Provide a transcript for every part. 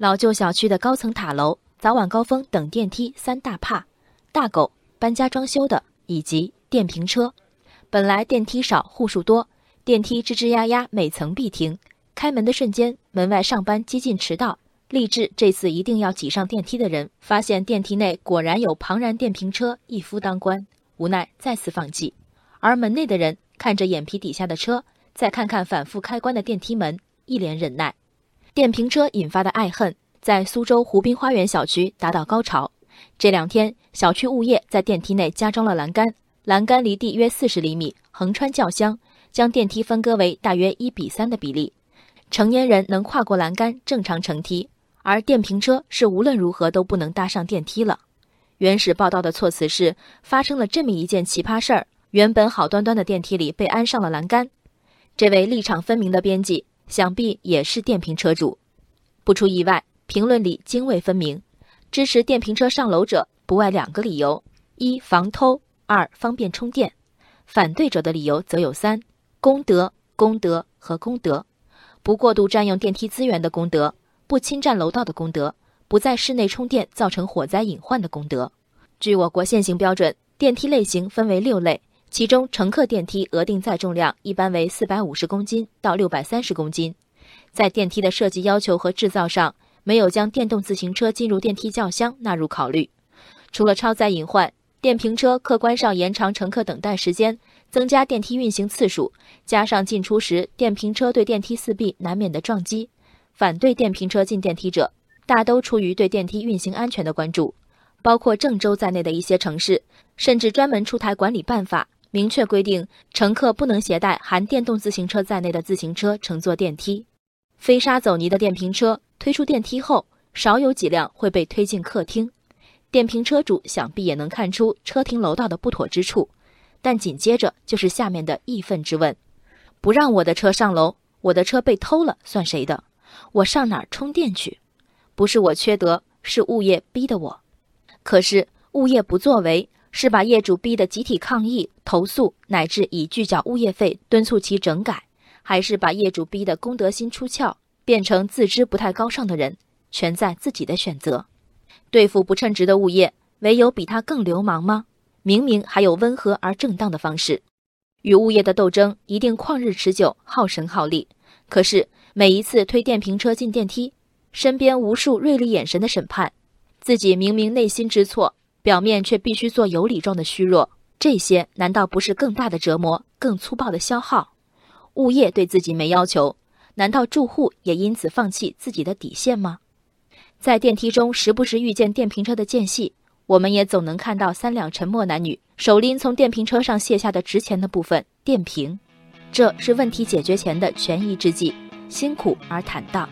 老旧小区的高层塔楼、早晚高峰等电梯三大怕：大狗、搬家装修的以及电瓶车。本来电梯少，户数多，电梯吱吱呀呀，每层必停。开门的瞬间，门外上班接近迟到，立志这次一定要挤上电梯的人，发现电梯内果然有庞然电瓶车一夫当关，无奈再次放弃。而门内的人看着眼皮底下的车，再看看反复开关的电梯门，一脸忍耐。电瓶车引发的爱恨，在苏州湖滨花园小区达到高潮。这两天，小区物业在电梯内加装了栏杆，栏杆离地约四十厘米，横穿轿厢，将电梯分割为大约一比三的比例。成年人能跨过栏杆正常乘梯，而电瓶车是无论如何都不能搭上电梯了。原始报道的措辞是：发生了这么一件奇葩事儿，原本好端端的电梯里被安上了栏杆。这位立场分明的编辑。想必也是电瓶车主，不出意外，评论里泾渭分明。支持电瓶车上楼者不外两个理由：一防偷，二方便充电。反对者的理由则有三：功德、功德和功德。不过度占用电梯资源的功德，不侵占楼道的功德，不在室内充电造成火灾隐患的功德。据我国现行标准，电梯类型分为六类。其中，乘客电梯额定载重量一般为四百五十公斤到六百三十公斤。在电梯的设计要求和制造上，没有将电动自行车进入电梯轿厢纳入考虑。除了超载隐患，电瓶车客观上延长乘客等待时间，增加电梯运行次数，加上进出时电瓶车对电梯四壁难免的撞击，反对电瓶车进电梯者，大都出于对电梯运行安全的关注。包括郑州在内的一些城市，甚至专门出台管理办法。明确规定，乘客不能携带含电动自行车在内的自行车乘坐电梯。飞沙走泥的电瓶车推出电梯后，少有几辆会被推进客厅。电瓶车主想必也能看出车停楼道的不妥之处，但紧接着就是下面的义愤之问：不让我的车上楼，我的车被偷了算谁的？我上哪儿充电去？不是我缺德，是物业逼的我。可是物业不作为。是把业主逼得集体抗议、投诉，乃至以拒缴物业费敦促其整改，还是把业主逼得公德心出窍，变成自知不太高尚的人，全在自己的选择。对付不称职的物业，唯有比他更流氓吗？明明还有温和而正当的方式。与物业的斗争一定旷日持久、耗神耗力。可是每一次推电瓶车进电梯，身边无数锐利眼神的审判，自己明明内心知错。表面却必须做有理状的虚弱，这些难道不是更大的折磨、更粗暴的消耗？物业对自己没要求，难道住户也因此放弃自己的底线吗？在电梯中时不时遇见电瓶车的间隙，我们也总能看到三两沉默男女手拎从电瓶车上卸下的值钱的部分——电瓶。这是问题解决前的权宜之计，辛苦而坦荡。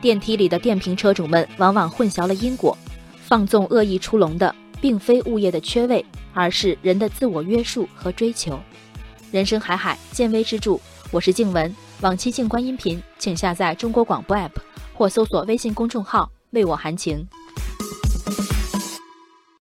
电梯里的电瓶车主们往往混淆了因果，放纵恶意出笼的。并非物业的缺位，而是人的自我约束和追求。人生海海，见微知著。我是静文，往期静观音频，请下载中国广播 APP 或搜索微信公众号“为我含情”。